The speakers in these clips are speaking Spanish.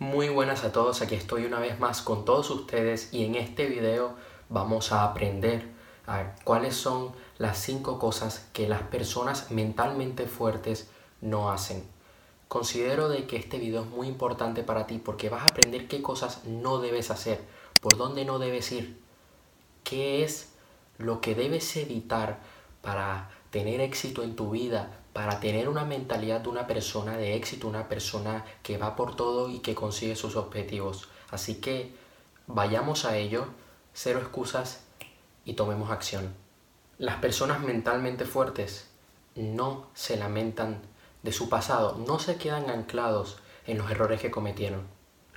Muy buenas a todos, aquí estoy una vez más con todos ustedes y en este video vamos a aprender cuáles son las cinco cosas que las personas mentalmente fuertes no hacen. Considero de que este video es muy importante para ti porque vas a aprender qué cosas no debes hacer, por dónde no debes ir, qué es lo que debes evitar para tener éxito en tu vida, para tener una mentalidad de una persona de éxito, una persona que va por todo y que consigue sus objetivos. Así que vayamos a ello, cero excusas y tomemos acción. Las personas mentalmente fuertes no se lamentan de su pasado, no se quedan anclados en los errores que cometieron.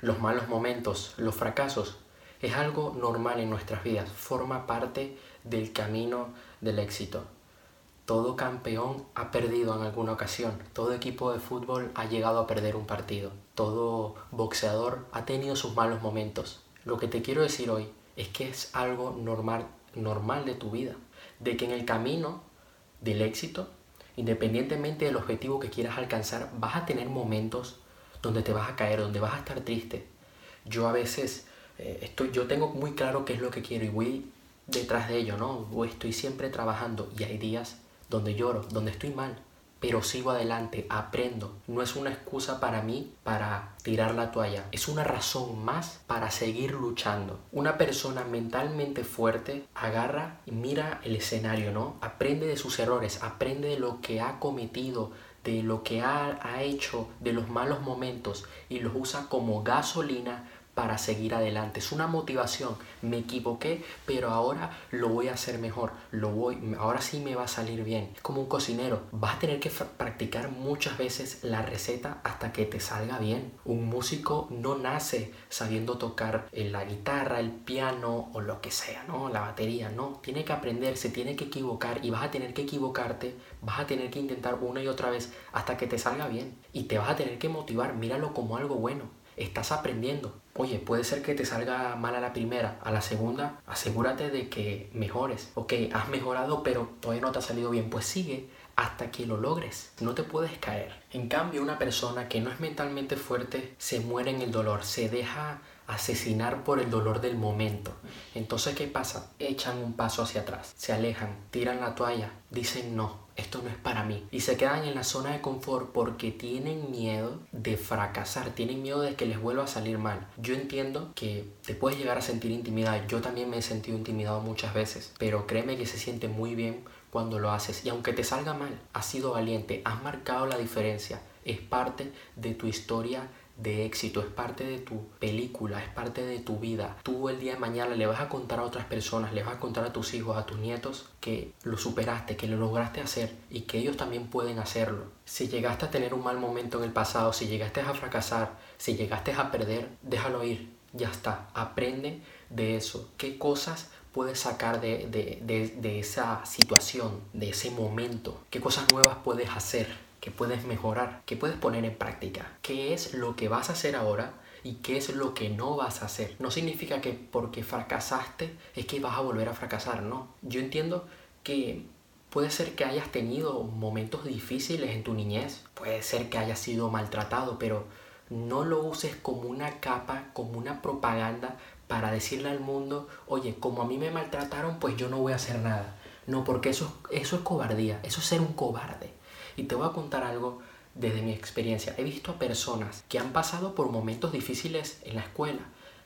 Los malos momentos, los fracasos, es algo normal en nuestras vidas, forma parte del camino del éxito. Todo campeón ha perdido en alguna ocasión, todo equipo de fútbol ha llegado a perder un partido, todo boxeador ha tenido sus malos momentos. Lo que te quiero decir hoy es que es algo normal, normal de tu vida, de que en el camino del éxito, independientemente del objetivo que quieras alcanzar, vas a tener momentos donde te vas a caer, donde vas a estar triste. Yo a veces eh, estoy, yo tengo muy claro qué es lo que quiero y voy detrás de ello, ¿no? O estoy siempre trabajando y hay días donde lloro, donde estoy mal, pero sigo adelante, aprendo. No es una excusa para mí para tirar la toalla, es una razón más para seguir luchando. Una persona mentalmente fuerte agarra y mira el escenario, ¿no? Aprende de sus errores, aprende de lo que ha cometido, de lo que ha, ha hecho, de los malos momentos y los usa como gasolina para seguir adelante. Es una motivación. Me equivoqué, pero ahora lo voy a hacer mejor. Lo voy, ahora sí me va a salir bien. Es como un cocinero. Vas a tener que practicar muchas veces la receta hasta que te salga bien. Un músico no nace sabiendo tocar la guitarra, el piano o lo que sea, ¿no? La batería, no. Tiene que aprender, se tiene que equivocar y vas a tener que equivocarte, vas a tener que intentar una y otra vez hasta que te salga bien. Y te vas a tener que motivar, míralo como algo bueno estás aprendiendo. Oye, puede ser que te salga mal a la primera, a la segunda, asegúrate de que mejores. Ok, has mejorado, pero todavía no te ha salido bien. Pues sigue hasta que lo logres. No te puedes caer. En cambio, una persona que no es mentalmente fuerte se muere en el dolor, se deja asesinar por el dolor del momento. Entonces, ¿qué pasa? Echan un paso hacia atrás, se alejan, tiran la toalla, dicen no, esto no es para mí. Y se quedan en la zona de confort porque tienen miedo de fracasar, tienen miedo de que les vuelva a salir mal. Yo entiendo que te puedes llegar a sentir intimidad, yo también me he sentido intimidado muchas veces, pero créeme que se siente muy bien cuando lo haces y aunque te salga mal, has sido valiente, has marcado la diferencia, es parte de tu historia de éxito, es parte de tu película, es parte de tu vida. Tú el día de mañana le vas a contar a otras personas, le vas a contar a tus hijos, a tus nietos que lo superaste, que lo lograste hacer y que ellos también pueden hacerlo. Si llegaste a tener un mal momento en el pasado, si llegaste a fracasar, si llegaste a perder, déjalo ir, ya está, aprende de eso. ¿Qué cosas puedes sacar de, de, de esa situación, de ese momento? ¿Qué cosas nuevas puedes hacer? Que puedes mejorar, que puedes poner en práctica. ¿Qué es lo que vas a hacer ahora y qué es lo que no vas a hacer? No significa que porque fracasaste es que vas a volver a fracasar, no. Yo entiendo que puede ser que hayas tenido momentos difíciles en tu niñez, puede ser que hayas sido maltratado, pero no lo uses como una capa, como una propaganda para decirle al mundo, oye, como a mí me maltrataron, pues yo no voy a hacer nada. No, porque eso, eso es cobardía, eso es ser un cobarde. Y te voy a contar algo desde mi experiencia. He visto a personas que han pasado por momentos difíciles en la escuela,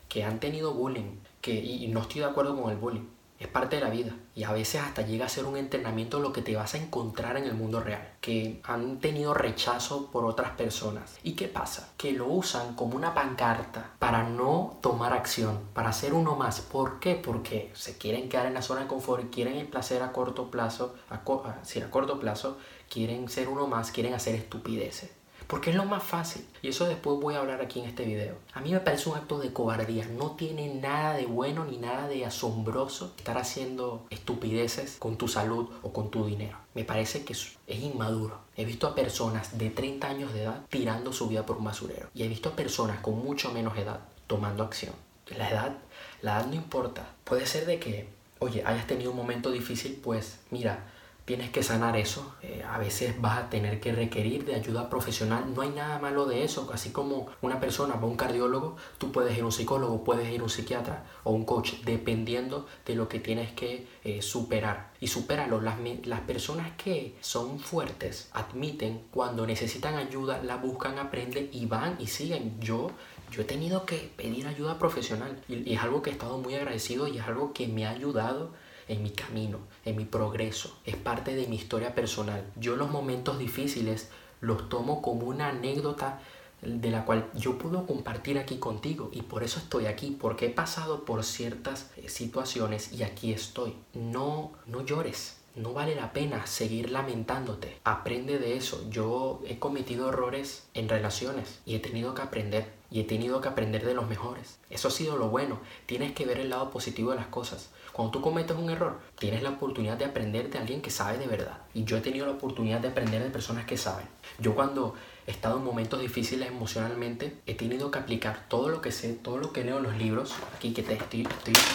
que han tenido bullying, que, y no estoy de acuerdo con el bullying, es parte de la vida y a veces hasta llega a ser un entrenamiento lo que te vas a encontrar en el mundo real, que han tenido rechazo por otras personas. ¿Y qué pasa? Que lo usan como una pancarta para no tomar acción, para ser uno más. ¿Por qué? Porque se quieren quedar en la zona de confort, quieren el placer a corto plazo, a, a corto plazo, quieren ser uno más, quieren hacer estupideces porque es lo más fácil. Y eso después voy a hablar aquí en este video. A mí me parece un acto de cobardía. No tiene nada de bueno ni nada de asombroso estar haciendo estupideces con tu salud o con tu dinero. Me parece que es, inmaduro. He visto a personas de 30 años de edad tirando su vida por un basurero. Y he visto a personas con mucho menos edad tomando acción. La edad, la edad no importa. Puede ser de que, oye, hayas tenido un momento difícil, pues mira, tienes que sanar eso. Eh, a veces vas a tener que requerir de ayuda profesional. No hay nada malo de eso. Así como una persona va a un cardiólogo, tú puedes ir a un psicólogo, puedes ir a un psiquiatra o un coach, dependiendo de lo que tienes que eh, superar. Y supéralo. Las, las personas que son fuertes admiten cuando necesitan ayuda, la buscan, aprenden y van y siguen. Yo yo he tenido que pedir ayuda profesional y, es algo que he estado muy agradecido y es algo que me ha ayudado en mi camino, en mi progreso. Es parte de mi historia personal. Yo los momentos difíciles los tomo como una anécdota de la cual yo puedo compartir aquí contigo y por eso estoy aquí, porque he pasado por ciertas eh, situaciones y aquí estoy. No, no llores. No vale la pena seguir lamentándote. Aprende de eso. Yo he cometido errores en relaciones y he tenido que aprender. Y he tenido que aprender de los mejores. Eso ha sido lo bueno. Tienes que ver el lado positivo de las cosas. Cuando tú cometes un error, tienes la oportunidad de aprender de alguien que sabe de verdad. Y yo he tenido la oportunidad de aprender de personas que saben. Yo cuando he estado en momentos difíciles emocionalmente, he tenido que aplicar todo lo que sé, todo lo que leo en los libros. Aquí que te estoy,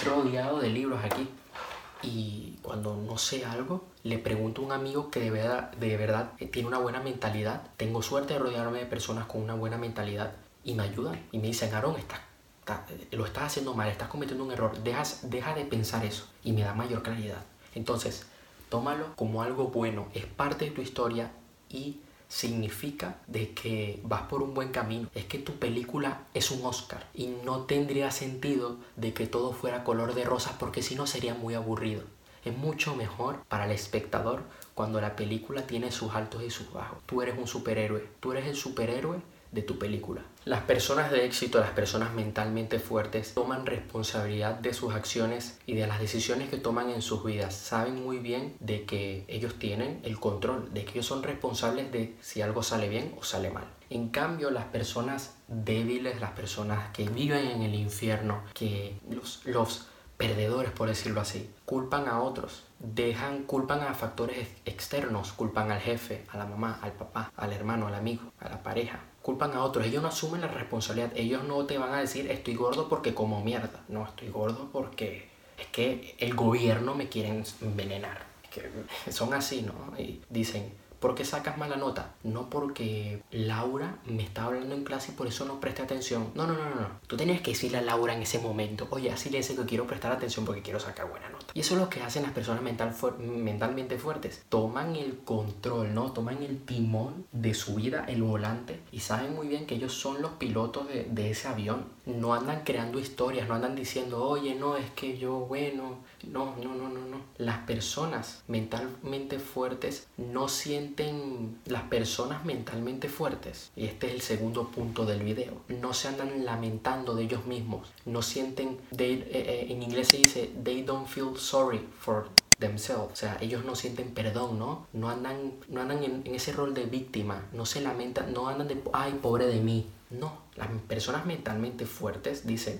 rodeado de libros aquí. Y cuando no sé algo, le pregunto a un amigo que de verdad, de verdad tiene una buena mentalidad. Tengo suerte de rodearme de personas con una buena mentalidad y me ayudan. Y me dicen, Aaron, estás lo estás haciendo mal, estás cometiendo un error, dejas, deja de pensar eso y me da mayor claridad. Entonces, tómalo como algo bueno, es parte de tu historia y significa de que vas por un buen camino. Es que tu película es un Oscar y no tendría sentido de que todo fuera color de rosas porque si no sería muy aburrido. Es mucho mejor para el espectador cuando la película tiene sus altos y sus bajos. Tú eres un superhéroe, tú eres el superhéroe de tu película. Las personas de éxito, las personas mentalmente fuertes, toman responsabilidad de sus acciones y de las decisiones que toman en sus vidas. Saben muy bien de que ellos tienen el control, de que ellos son responsables de si algo sale bien o sale mal. En cambio, las personas débiles, las personas que viven en el infierno, que los, los perdedores, por decirlo así, culpan a otros, dejan, culpan a factores externos, culpan al jefe, a la mamá, al papá, al hermano, al amigo, a la pareja, culpan a otros. Ellos no asumen la responsabilidad. Ellos no te van a decir estoy gordo porque como mierda. No, estoy gordo porque es que el gobierno me quiere envenenar. son así, ¿no? Y dicen, ¿Por qué sacas mala nota? No porque Laura me está hablando en clase y por eso no presté atención. No, no, no, no. Tú tenías que decirle a Laura en ese momento, oye, así le dice que quiero prestar atención porque quiero sacar buena nota. Y eso es lo que hacen las personas mental mentalmente fuertes. Toman el control, ¿no? Toman el timón de su vida, el volante, y saben muy bien que ellos son los pilotos de, de ese avión. No andan creando historias, no andan diciendo, oye, no, es que yo, bueno, no, no, no, no, no. Personas mentalmente fuertes no sienten, las personas mentalmente fuertes, y este es el segundo punto del video, no se andan lamentando de ellos mismos, no sienten, eh, eh, en inglés se dice, they don't feel sorry for themselves. O sea, ellos no sienten perdón, ¿no? No andan, no andan en, en, ese rol de víctima, no se lamentan, no andan de, ay, pobre de mí. No, las personas mentalmente fuertes dicen,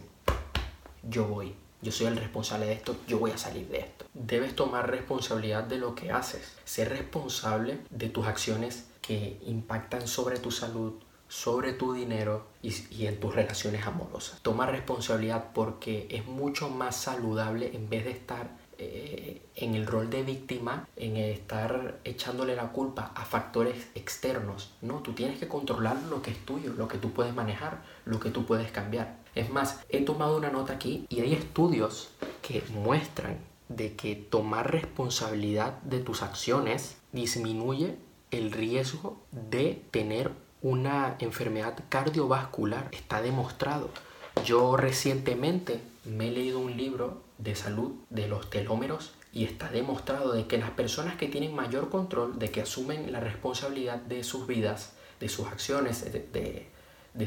yo voy, yo soy el responsable de esto, yo voy a salir de esto. Debes tomar responsabilidad de lo que haces, ser responsable de tus acciones que impactan sobre tu salud, sobre tu dinero y, en tus relaciones amorosas. Toma responsabilidad porque es mucho más saludable en vez de estar eh, en el rol de víctima, en estar echándole la culpa a factores externos. No, tú tienes que controlar lo que es tuyo, lo que tú puedes manejar, lo que tú puedes cambiar. Es más, he tomado una nota aquí y hay estudios que muestran de que tomar responsabilidad de tus acciones disminuye el riesgo de tener una enfermedad cardiovascular. Está demostrado. Yo recientemente me he leído un libro de salud de los telómeros y está demostrado de que las personas que tienen mayor control, de que asumen la responsabilidad de sus vidas, de sus acciones, de, de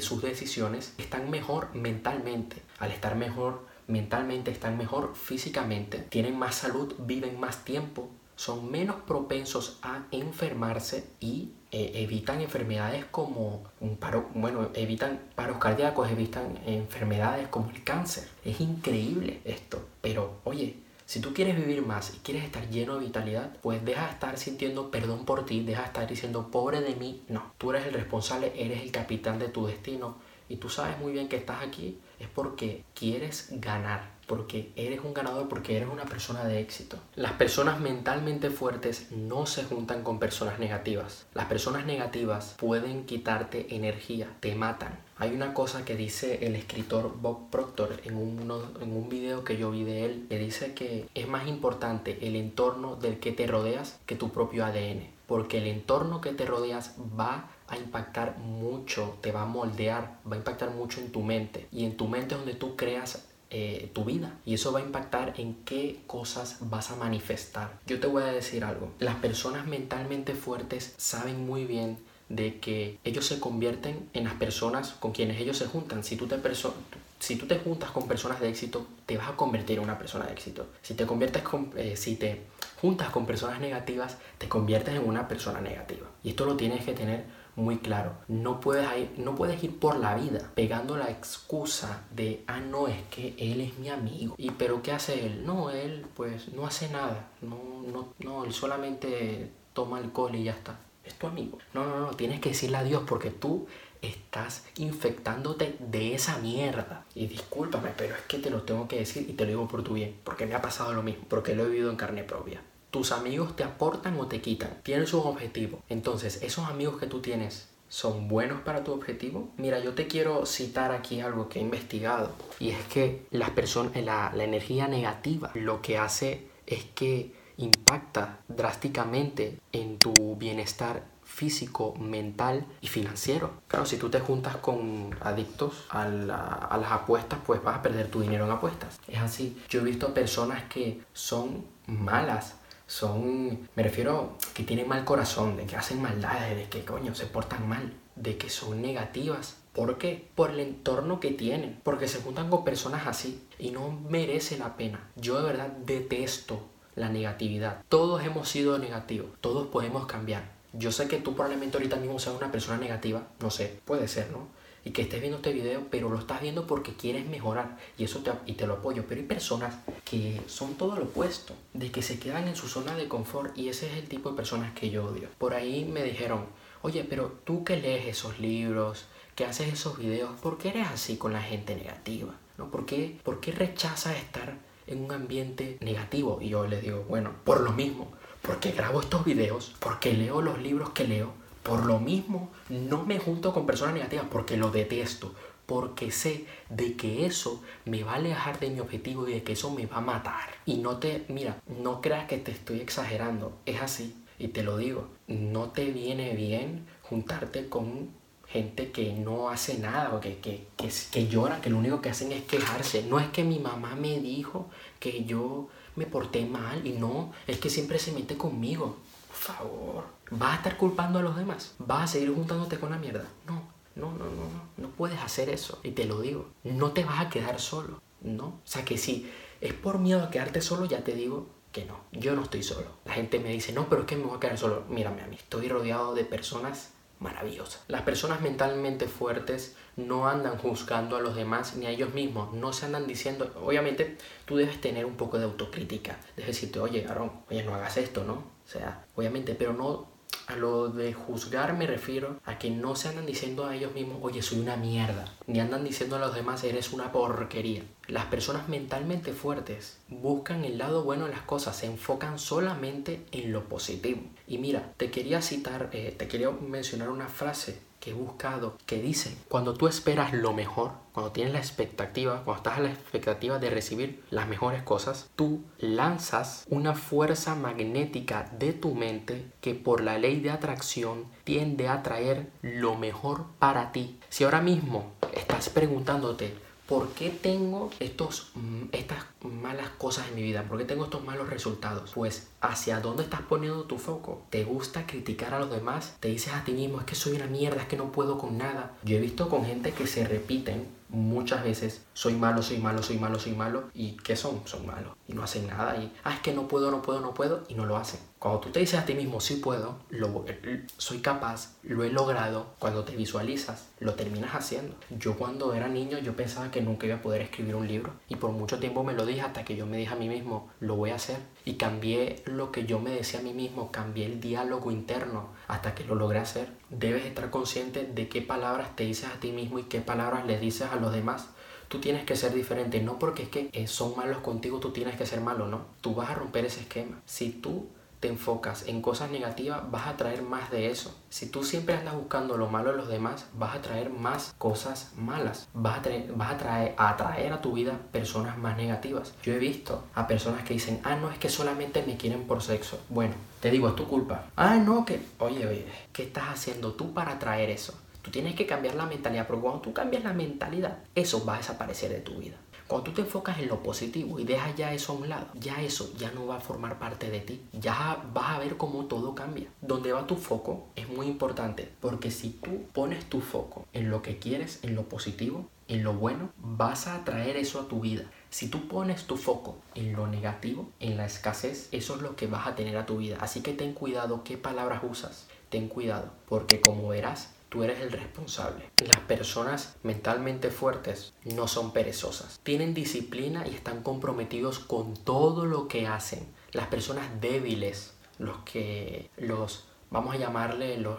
sus decisiones, están mejor mentalmente. Al estar mejor mentalmente, están mejor físicamente, tienen más salud, viven más tiempo, son menos propensos a enfermarse y eh, evitan enfermedades como un paro, bueno, evitan paros cardíacos, evitan enfermedades como el cáncer. Es increíble esto, pero oye, si tú quieres vivir más y quieres estar lleno de vitalidad, pues deja de estar sintiendo perdón por ti, deja de estar diciendo pobre de mí. No, tú eres el responsable, eres el capitán de tu destino y tú sabes muy bien que estás aquí es porque quieres ganar, porque eres un ganador, porque eres una persona de éxito. Las personas mentalmente fuertes no se juntan con personas negativas. Las personas negativas pueden quitarte energía, te matan. Hay una cosa que dice el escritor Bob Proctor en un, en un video que yo vi de él, que dice que es más importante el entorno del que te rodeas que tu propio ADN. Porque el entorno que te rodeas va a impactar mucho, te va a moldear, va a impactar mucho en tu mente. Y en tu mente es donde tú creas eh, tu vida y eso va a impactar en qué cosas vas a manifestar. Yo te voy a decir algo, las personas mentalmente fuertes saben muy bien de que ellos se convierten en las personas con quienes ellos se juntan. Si tú te, si tú te juntas con personas de éxito, te vas a convertir en una persona de éxito. Si te conviertes con, eh, si te juntas con personas negativas, te conviertes en una persona negativa. Y esto lo tienes que tener muy claro. No puedes, ir, no puedes ir por la vida pegando la excusa de, ah, no, es que él es mi amigo. ¿Y pero qué hace él? No, él pues no hace nada. No, no, no, él solamente toma alcohol y ya está. Es tu amigo. No, no, no, tienes que decirle adiós porque tú estás infectándote de esa mierda. Y discúlpame, pero es que te lo tengo que decir y te lo digo por tu bien, porque me ha pasado lo mismo, porque lo he vivido en carne propia. Tus amigos te aportan o te quitan. Tienen sus objetivos. Entonces, esos amigos que tú tienes son buenos para tu objetivo? Mira, yo te quiero citar aquí algo que he investigado y es que las personas, la, la energía negativa lo que hace es que impacta drásticamente en tu bienestar físico, mental y financiero. Claro, si tú te juntas con adictos a, las apuestas, pues vas a perder tu dinero en apuestas. Es así. Yo he visto personas que son malas son, me refiero que tienen mal corazón, de que hacen maldades, de que coño se portan mal, de que son negativas. ¿Por qué? Por el entorno que tienen, porque se juntan con personas así y no merece la pena. Yo de verdad detesto la negatividad. Todos hemos sido negativos, todos podemos cambiar. Yo sé que tú probablemente ahorita mismo seas una persona negativa, no sé, puede ser, ¿no? y que estés viendo este video, pero lo estás viendo porque quieres mejorar y eso te, y te lo apoyo. Pero hay personas que son todo lo opuesto, de que se quedan en su zona de confort y ese es el tipo de personas que yo odio. Por ahí me dijeron, oye, pero tú que lees esos libros, que haces esos videos, ¿por qué eres así con la gente negativa? ¿No? ¿Por, qué, ¿Por qué rechazas estar en un ambiente negativo? Y yo les digo, bueno, por lo mismo, porque grabo estos videos, porque leo los libros que leo, por lo mismo, no me junto con personas negativas porque lo detesto, porque sé de que eso me va a alejar de mi objetivo y de que eso me va a matar. Y no te, mira, no creas que te estoy exagerando, es así, y te lo digo, no te viene bien juntarte con gente que no hace nada o que, que, que, que llora, que lo único que hacen es quejarse. No es que mi mamá me dijo que yo me porté mal y no, es que siempre se mete conmigo. Por favor, ¿Vas a estar culpando a los demás? ¿Vas a seguir juntándote con la mierda? No, no, no, no, no. Puedes hacer eso. Y te lo digo. No te vas a quedar solo. No. O sea que si es por miedo a quedarte solo, ya te digo que no. Yo no estoy solo. La gente me dice, no, pero es que me voy a quedar solo. Mírame a mí. Estoy rodeado de personas maravillosas. Las personas mentalmente fuertes no andan juzgando a los demás ni a ellos mismos. No se andan diciendo, obviamente tú debes tener un poco de autocrítica. Debes decirte, oye, Aaron, oye, no hagas esto, ¿no? O sea, obviamente, pero no a lo de juzgar me refiero a que no se andan diciendo a ellos mismos, oye, soy una mierda, ni andan diciendo a los demás, eres una porquería. Las personas mentalmente fuertes buscan el lado bueno de las cosas, se enfocan solamente en lo positivo. Y mira, te quería citar, eh, te quería mencionar una frase que he buscado que dice, cuando tú esperas lo mejor, cuando tienes la expectativa, cuando estás a la expectativa de recibir las mejores cosas, tú lanzas una fuerza magnética de tu mente que por la ley de atracción tiende a traer lo mejor para ti. Si ahora mismo estás preguntándote, ¿por qué tengo estos, mm, estas malas cosas en mi vida? ¿Por qué tengo estos malos resultados? Pues hacia dónde estás poniendo tu foco. ¿Te gusta criticar a los demás? ¿Te dices a ti mismo, es que soy una mierda, es que no puedo con nada? Yo he visto con gente que se repiten muchas veces, soy malo, soy malo, soy malo, soy malo, y ¿qué son? Son malos. Y no hacen nada, y, ah, es que no puedo, no puedo, no puedo, y no lo hacen. Cuando tú te dices a ti mismo, sí puedo, lo, soy capaz, lo he logrado, cuando te visualizas, lo terminas haciendo. Yo cuando era niño, yo pensaba que nunca iba a poder escribir un libro, y por mucho tiempo me lo dije hasta que yo me dije a mí mismo, lo voy a hacer. Y cambié lo que yo me decía a mí mismo, cambié el diálogo interno hasta que lo logré hacer. Debes estar consciente de qué palabras te dices a ti mismo y qué palabras le dices a los demás. Tú tienes que ser diferente, no porque es que eh, son malos contigo, tú tienes que ser malo, no. Tú vas a romper ese esquema. Si tú te enfocas en cosas negativas, vas a traer más de eso. Si tú siempre andas buscando lo malo de los demás, vas a traer más cosas malas. Vas a, traer, vas a, traer, atraer a tu vida personas más negativas. Yo he visto a personas que dicen, ah, no, es que solamente me quieren por sexo. Bueno, te digo, es tu culpa. Ah, no, que, oye, oye, ¿qué estás haciendo tú para atraer eso? Tú tienes que cambiar la mentalidad, porque cuando tú cambias la mentalidad, eso va a desaparecer de tu vida. Cuando tú te enfocas en lo positivo y dejas ya eso a un lado, ya eso ya no va a formar parte de ti. Ya vas a ver cómo todo cambia. Donde va tu foco es muy importante, porque si tú pones tu foco en lo que quieres, en lo positivo, en lo bueno, vas a atraer eso a tu vida. Si tú pones tu foco en lo negativo, en la escasez, eso es lo que vas a tener a tu vida. Así que ten cuidado qué palabras usas. Ten cuidado, porque como verás, tú eres el responsable. Las personas mentalmente fuertes no son perezosas. Tienen disciplina y están comprometidos con todo lo que hacen. Las personas débiles, los que los, vamos a llamarle los,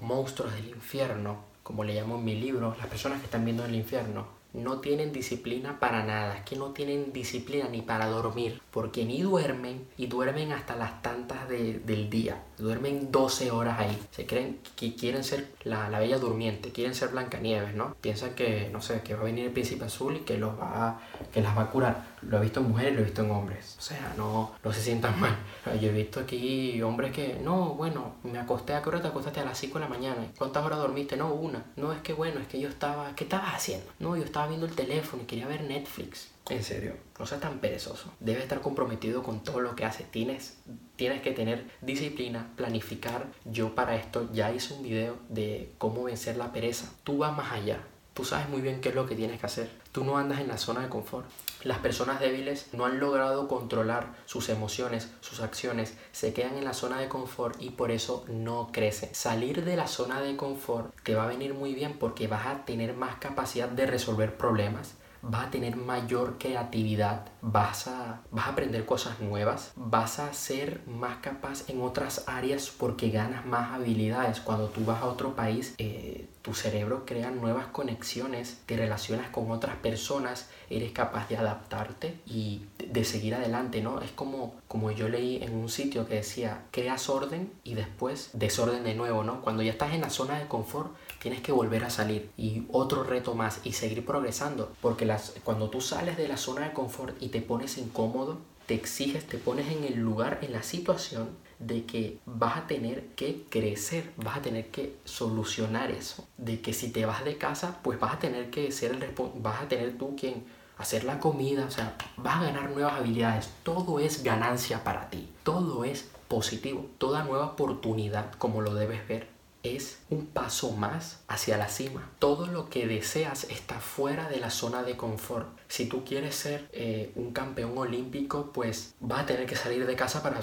monstruos del infierno, como le llamo en mi libro, las personas que están viendo el infierno, no tienen disciplina para nada, es que no tienen disciplina ni para dormir, porque ni duermen y duermen hasta las tantas del día, duermen 12 horas ahí, se creen que quieren ser la, bella durmiente, quieren ser Blancanieves, ¿no? Piensan que, no sé, que va a venir el príncipe azul y que, los va que las va a curar. Lo he visto en mujeres lo he visto en hombres, o sea, no, no se sientan mal. Yo he visto aquí hombres que, no, bueno, me acosté, ¿a qué hora te acostaste? A las 5 de la mañana. ¿Cuántas horas dormiste? No, una. No, es que bueno, es que yo estaba, ¿qué estabas haciendo? No, yo estaba viendo el teléfono y quería ver Netflix. En serio, no seas tan perezoso. Debes estar comprometido con todo lo que haces. Tienes, tienes que tener disciplina, planificar. Yo para esto ya hice un video de cómo vencer la pereza. Tú vas más allá. Tú sabes muy bien qué es lo que tienes que hacer. Tú no andas en la zona de confort. Las personas débiles no han logrado controlar sus emociones, sus acciones, se quedan en la zona de confort y por eso no crecen. Salir de la zona de confort te va a venir muy bien porque vas a tener más capacidad de resolver problemas, vas a tener mayor creatividad, vas a, vas a aprender cosas nuevas, vas a ser más capaz en otras áreas porque ganas más habilidades. Cuando tú vas a otro país, eh, tu cerebro crea nuevas conexiones, te relacionas con otras personas, eres capaz de adaptarte y de seguir adelante, ¿no? Es como, como yo leí en un sitio que decía, creas orden y después desorden de nuevo, ¿no? Cuando ya estás en la zona de confort, tienes que volver a salir. Y otro reto más y seguir progresando, porque las, cuando tú sales de la zona de confort y te pones incómodo, te exiges, te pones en el lugar, en la situación de que vas a tener que crecer, vas a tener que solucionar eso, de que si te vas de casa, pues vas a tener que ser el vas a tener tú quien hacer la comida, o sea, vas a ganar nuevas habilidades, todo es ganancia para ti, todo es positivo, toda nueva oportunidad como lo debes ver es un paso más hacia la cima. Todo lo que deseas está fuera de la zona de confort. Si tú quieres ser eh, un campeón olímpico, pues vas a tener que salir de casa para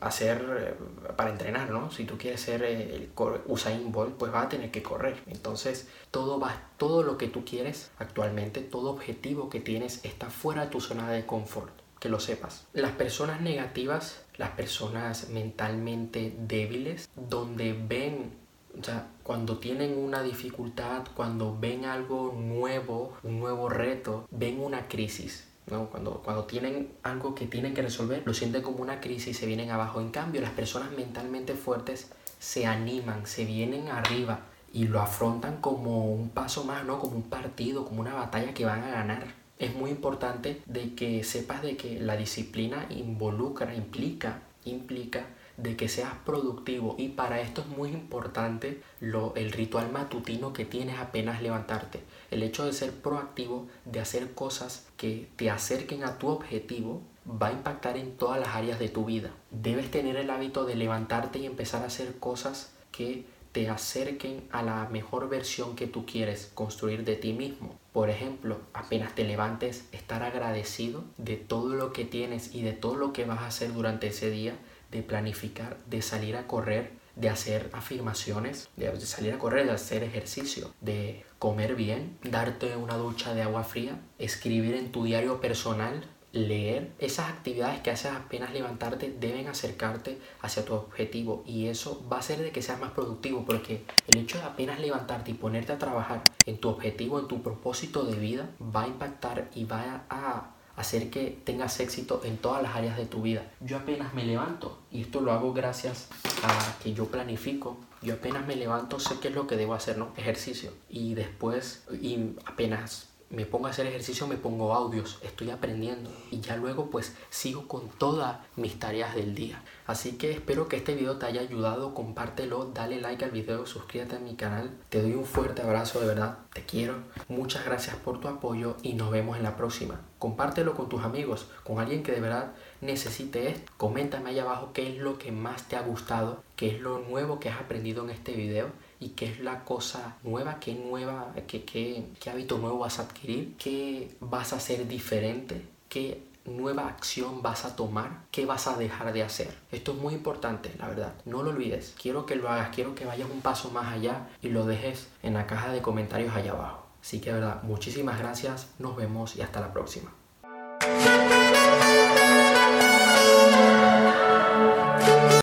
hacer eh, para entrenar, ¿no? Si tú quieres ser eh, el Usain Bolt, pues vas a tener que correr. Entonces, todo va todo lo que tú quieres actualmente, todo objetivo que tienes está fuera de tu zona de confort, que lo sepas. Las personas negativas, las personas mentalmente débiles, donde ven o sea, cuando tienen una dificultad, cuando ven algo nuevo, un nuevo reto, ven una crisis. ¿no? Cuando, cuando tienen algo que tienen que resolver, lo sienten como una crisis y se vienen abajo. En cambio, las personas mentalmente fuertes se animan, se vienen arriba y lo afrontan como un paso más, ¿no? Como un partido, como una batalla que van a ganar. Es muy importante de que sepas de que la disciplina involucra, implica, implica de que seas productivo y para esto es muy importante lo, el ritual matutino que tienes apenas levantarte. El hecho de ser proactivo, de hacer cosas que te acerquen a tu objetivo, va a impactar en todas las áreas de tu vida. Debes tener el hábito de levantarte y empezar a hacer cosas que te acerquen a la mejor versión que tú quieres construir de ti mismo. Por ejemplo, apenas te levantes, estar agradecido de todo lo que tienes y de todo lo que vas a hacer durante ese día de planificar, de salir a correr, de hacer afirmaciones, de salir a correr, de hacer ejercicio, de comer bien, darte una ducha de agua fría, escribir en tu diario personal leer, esas actividades que haces apenas levantarte deben acercarte hacia tu objetivo y eso va a hacer de que seas más productivo porque el hecho de apenas levantarte y ponerte a trabajar en tu objetivo, en tu propósito de vida, va a impactar y va a hacer que tengas éxito en todas las áreas de tu vida. Yo apenas me levanto y esto lo hago gracias a que yo planifico. Yo apenas me levanto, sé qué es lo que debo hacer, ¿no? Ejercicio. Y después, y apenas me pongo a hacer ejercicio, me pongo audios, estoy aprendiendo y ya luego pues sigo con todas mis tareas del día. Así que espero que este video te haya ayudado, compártelo, dale like al video, suscríbete a mi canal. Te doy un fuerte abrazo, de verdad, te quiero. Muchas gracias por tu apoyo y nos vemos en la próxima. Compártelo con tus amigos, con alguien que de verdad necesite esto. Coméntame ahí abajo qué es lo que más te ha gustado, qué es lo nuevo que has aprendido en este video y qué es la cosa nueva, qué nueva, qué, hábito nuevo vas a adquirir, qué vas a hacer diferente, qué nueva acción vas a tomar, qué vas a dejar de hacer. Esto es muy importante, la verdad. No lo olvides. Quiero que lo hagas, quiero que vayas un paso más allá y lo dejes en la caja de comentarios allá abajo. Así que, verdad, muchísimas gracias, nos vemos y hasta la próxima.